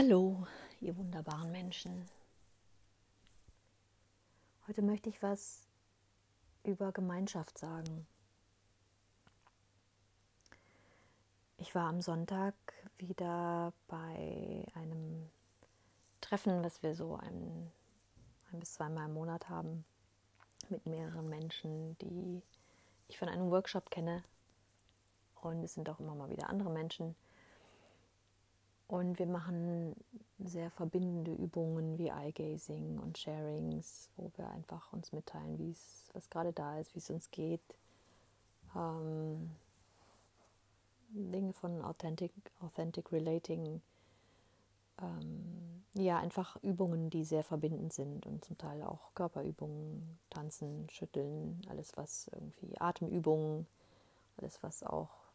Hallo, ihr wunderbaren Menschen. Heute möchte ich was über Gemeinschaft sagen. Ich war am Sonntag wieder bei einem Treffen, was wir so ein, ein bis zweimal im Monat haben, mit mehreren Menschen, die ich von einem Workshop kenne. Und es sind auch immer mal wieder andere Menschen und wir machen sehr verbindende Übungen wie Eye-Gazing und Sharings, wo wir einfach uns mitteilen, wie es, was gerade da ist, wie es uns geht. Ähm, Dinge von Authentic, Authentic Relating. Ähm, ja, einfach Übungen, die sehr verbindend sind und zum Teil auch Körperübungen, Tanzen, Schütteln, alles was irgendwie Atemübungen, alles was auch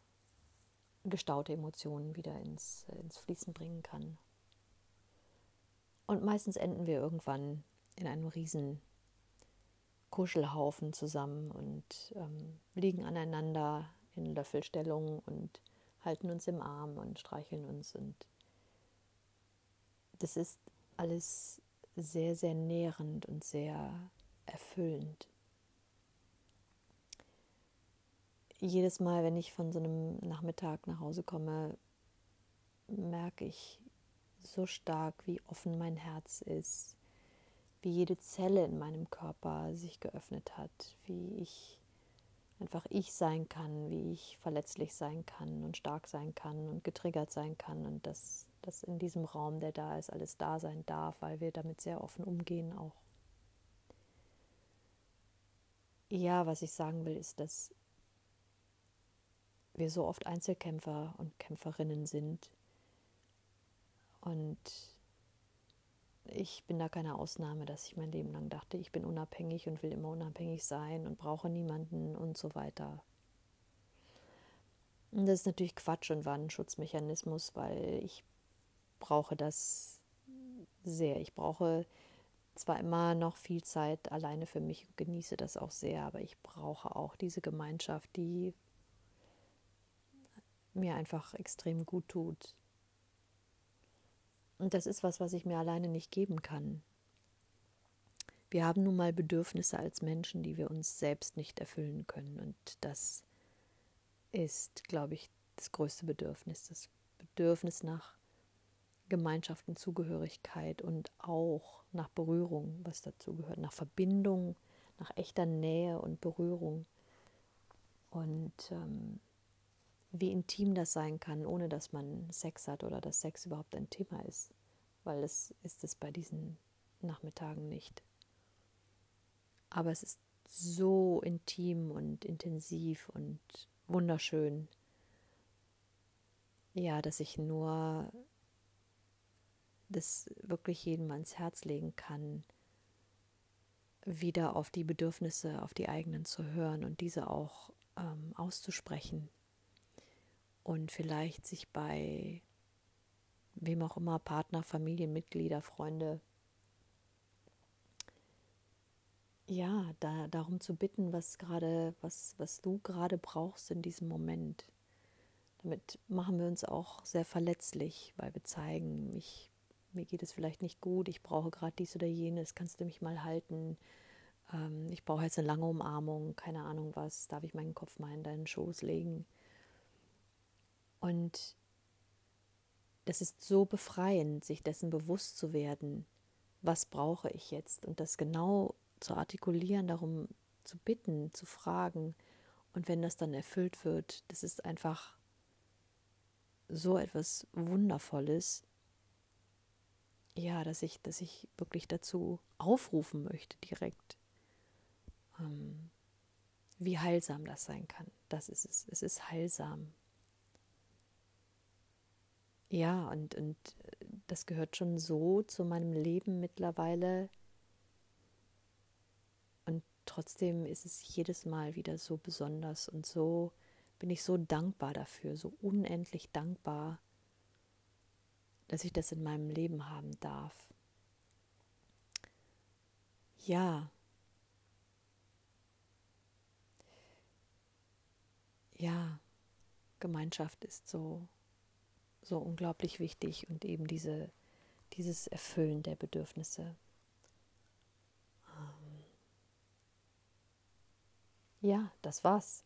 gestaute Emotionen wieder ins, ins Fließen bringen kann. Und meistens enden wir irgendwann in einem riesen Kuschelhaufen zusammen und ähm, liegen aneinander in Löffelstellung und halten uns im Arm und streicheln uns. Und das ist alles sehr, sehr nährend und sehr erfüllend. Jedes Mal, wenn ich von so einem Nachmittag nach Hause komme, merke ich so stark, wie offen mein Herz ist, wie jede Zelle in meinem Körper sich geöffnet hat, wie ich einfach ich sein kann, wie ich verletzlich sein kann und stark sein kann und getriggert sein kann und dass das in diesem Raum, der da ist, alles da sein darf, weil wir damit sehr offen umgehen auch. Ja, was ich sagen will, ist, dass wir so oft Einzelkämpfer und Kämpferinnen sind. Und ich bin da keine Ausnahme, dass ich mein Leben lang dachte, ich bin unabhängig und will immer unabhängig sein und brauche niemanden und so weiter. Und das ist natürlich Quatsch und war ein Schutzmechanismus, weil ich brauche das sehr. Ich brauche zwar immer noch viel Zeit alleine für mich und genieße das auch sehr, aber ich brauche auch diese Gemeinschaft, die mir einfach extrem gut tut. Und das ist was, was ich mir alleine nicht geben kann. Wir haben nun mal Bedürfnisse als Menschen, die wir uns selbst nicht erfüllen können. Und das ist, glaube ich, das größte Bedürfnis. Das Bedürfnis nach Gemeinschaft und Zugehörigkeit und auch nach Berührung, was dazu gehört, nach Verbindung, nach echter Nähe und Berührung. Und ähm, wie intim das sein kann, ohne dass man Sex hat oder dass Sex überhaupt ein Thema ist, weil es ist es bei diesen Nachmittagen nicht. Aber es ist so intim und intensiv und wunderschön, ja, dass ich nur das wirklich jedem ans Herz legen kann, wieder auf die Bedürfnisse, auf die eigenen zu hören und diese auch ähm, auszusprechen und vielleicht sich bei wem auch immer, Partner, Familienmitglieder, Freunde, ja, da, darum zu bitten, was gerade, was, was du gerade brauchst in diesem Moment. Damit machen wir uns auch sehr verletzlich, weil wir zeigen, ich, mir geht es vielleicht nicht gut, ich brauche gerade dies oder jenes, kannst du mich mal halten? Ähm, ich brauche jetzt eine lange Umarmung, keine Ahnung was, darf ich meinen Kopf mal in deinen Schoß legen? Und das ist so befreiend, sich dessen bewusst zu werden, was brauche ich jetzt und das genau zu artikulieren, darum zu bitten, zu fragen. Und wenn das dann erfüllt wird, das ist einfach so etwas Wundervolles, ja, dass ich, dass ich wirklich dazu aufrufen möchte direkt, ähm, wie heilsam das sein kann. Das ist es. Es ist heilsam. Ja, und, und das gehört schon so zu meinem Leben mittlerweile. Und trotzdem ist es jedes Mal wieder so besonders und so bin ich so dankbar dafür, so unendlich dankbar, dass ich das in meinem Leben haben darf. Ja. Ja, Gemeinschaft ist so so unglaublich wichtig und eben diese dieses Erfüllen der Bedürfnisse. Ähm, ja, das war's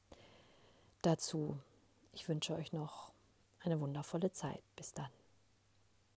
dazu. Ich wünsche euch noch eine wundervolle Zeit. Bis dann.